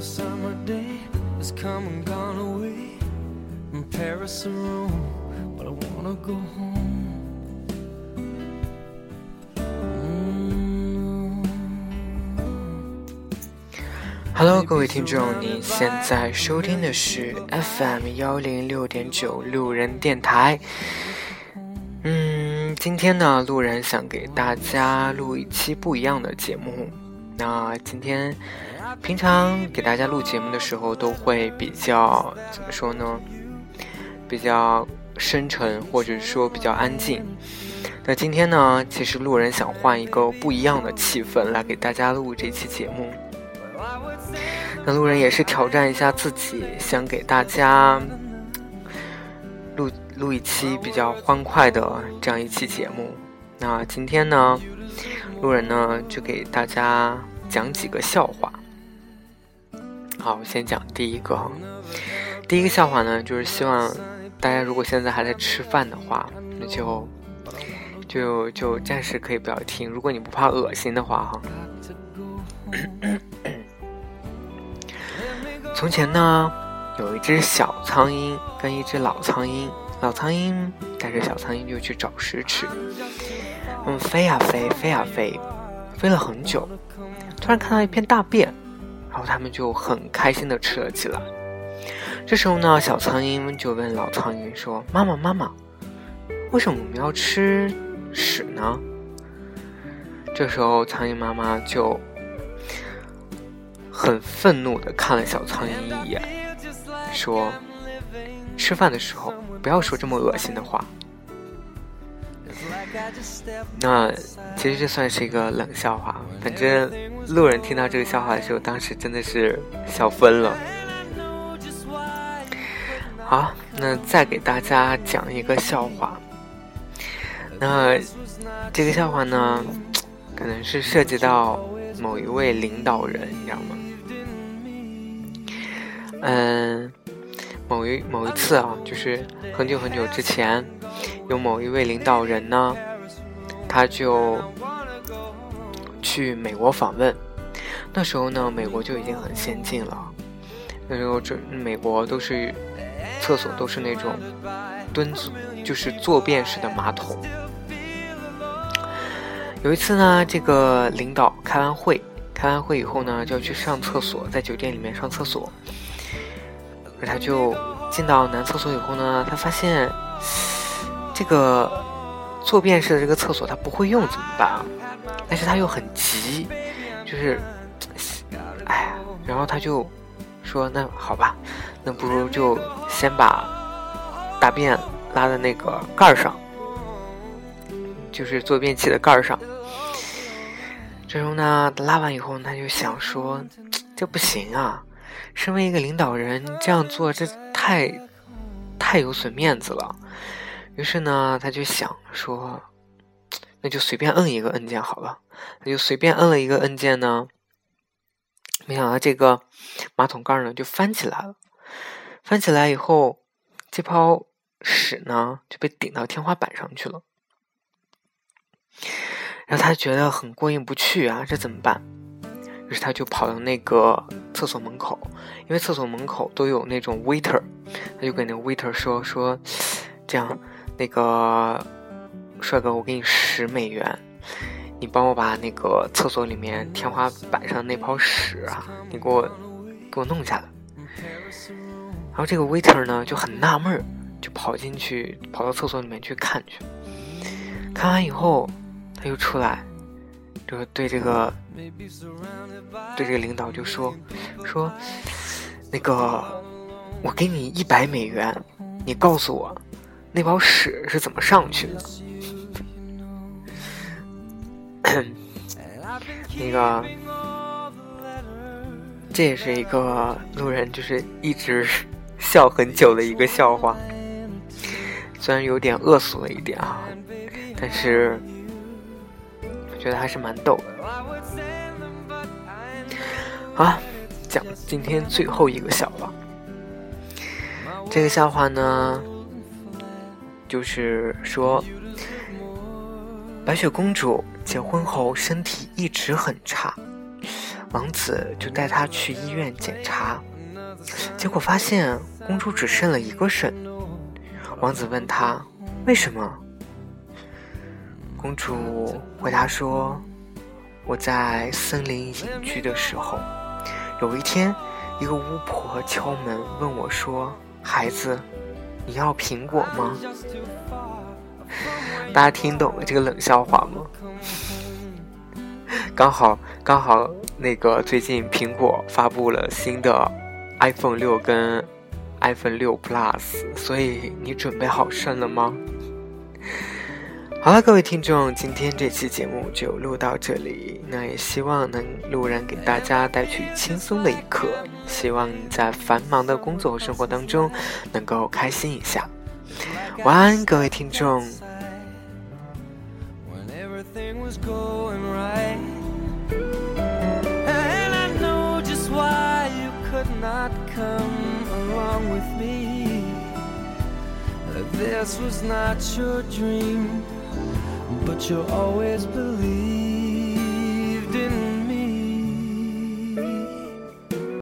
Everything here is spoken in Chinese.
Summer day has come and gone away from Paris and Rome, but I wanna go home. Hello，各位听众，你现在收听的是 FM 幺零六点九路人电台。嗯，今天呢，路人想给大家录一期不一样的节目。那今天，平常给大家录节目的时候，都会比较怎么说呢？比较深沉，或者说比较安静。那今天呢，其实路人想换一个不一样的气氛来给大家录这期节目。那路人也是挑战一下自己，想给大家录录一期比较欢快的这样一期节目。那今天呢，路人呢就给大家讲几个笑话。好，我先讲第一个。第一个笑话呢，就是希望大家如果现在还在吃饭的话，那就就就暂时可以不要听。如果你不怕恶心的话，哈。从前呢，有一只小苍蝇跟一只老苍蝇，老苍蝇带着小苍蝇就去找食吃。嗯，飞呀飞，飞呀飞，飞了很久，突然看到一片大便，然后他们就很开心的吃了起来。这时候呢，小苍蝇就问老苍蝇说：“妈妈，妈妈，为什么我们要吃屎呢？”这时候，苍蝇妈妈就。很愤怒的看了小苍蝇一眼，说：“吃饭的时候不要说这么恶心的话。”那其实这算是一个冷笑话，反正路人听到这个笑话的时候，当时真的是笑疯了。好，那再给大家讲一个笑话。那这个笑话呢，可能是涉及到某一位领导人，你知道吗？嗯，某一某一次啊，就是很久很久之前，有某一位领导人呢，他就去美国访问。那时候呢，美国就已经很先进了。那时候这美国都是厕所都是那种蹲，就是坐便式的马桶。有一次呢，这个领导开完会，开完会以后呢，就要去上厕所，在酒店里面上厕所。而他就进到男厕所以后呢，他发现这个坐便式的这个厕所他不会用怎么办？但是他又很急，就是，哎呀，然后他就说：“那好吧，那不如就先把大便拉在那个盖上，就是坐便器的盖上。”这时候呢，拉完以后，他就想说：“这不行啊。”身为一个领导人，这样做这太太有损面子了。于是呢，他就想说，那就随便摁一个按键好了。他就随便摁了一个按键呢，没想到这个马桶盖呢就翻起来了。翻起来以后，这泡屎呢就被顶到天花板上去了。然后他觉得很过意不去啊，这怎么办？于是他就跑到那个厕所门口，因为厕所门口都有那种 waiter，他就跟那个 waiter 说说，这样，那个帅哥，我给你十美元，你帮我把那个厕所里面天花板上那泡屎啊，你给我给我弄下来。然后这个 waiter 呢就很纳闷儿，就跑进去跑到厕所里面去看去，看完以后他又出来。就是对这个，对这个领导就说说，那个，我给你一百美元，你告诉我，那包屎是怎么上去的？那个，这也是一个路人就是一直笑很久的一个笑话，虽然有点恶俗了一点啊，但是我。觉得还是蛮逗的。好，讲今天最后一个笑话。这个笑话呢，就是说，白雪公主结婚后身体一直很差，王子就带她去医院检查，结果发现公主只剩了一个肾。王子问她为什么？公主回答说：“我在森林隐居的时候，有一天，一个巫婆敲门问我说：‘孩子，你要苹果吗？’ 大家听懂了这个冷笑话吗？刚 好刚好，那个最近苹果发布了新的 iPhone 六跟 iPhone 六 Plus，所以你准备好肾了吗？”好了，各位听众，今天这期节目就录到这里。那也希望能路人给大家带去轻松的一刻，希望你在繁忙的工作和生活当中能够开心一下。晚安，各位听众。This was not your dream. But you'll always believe.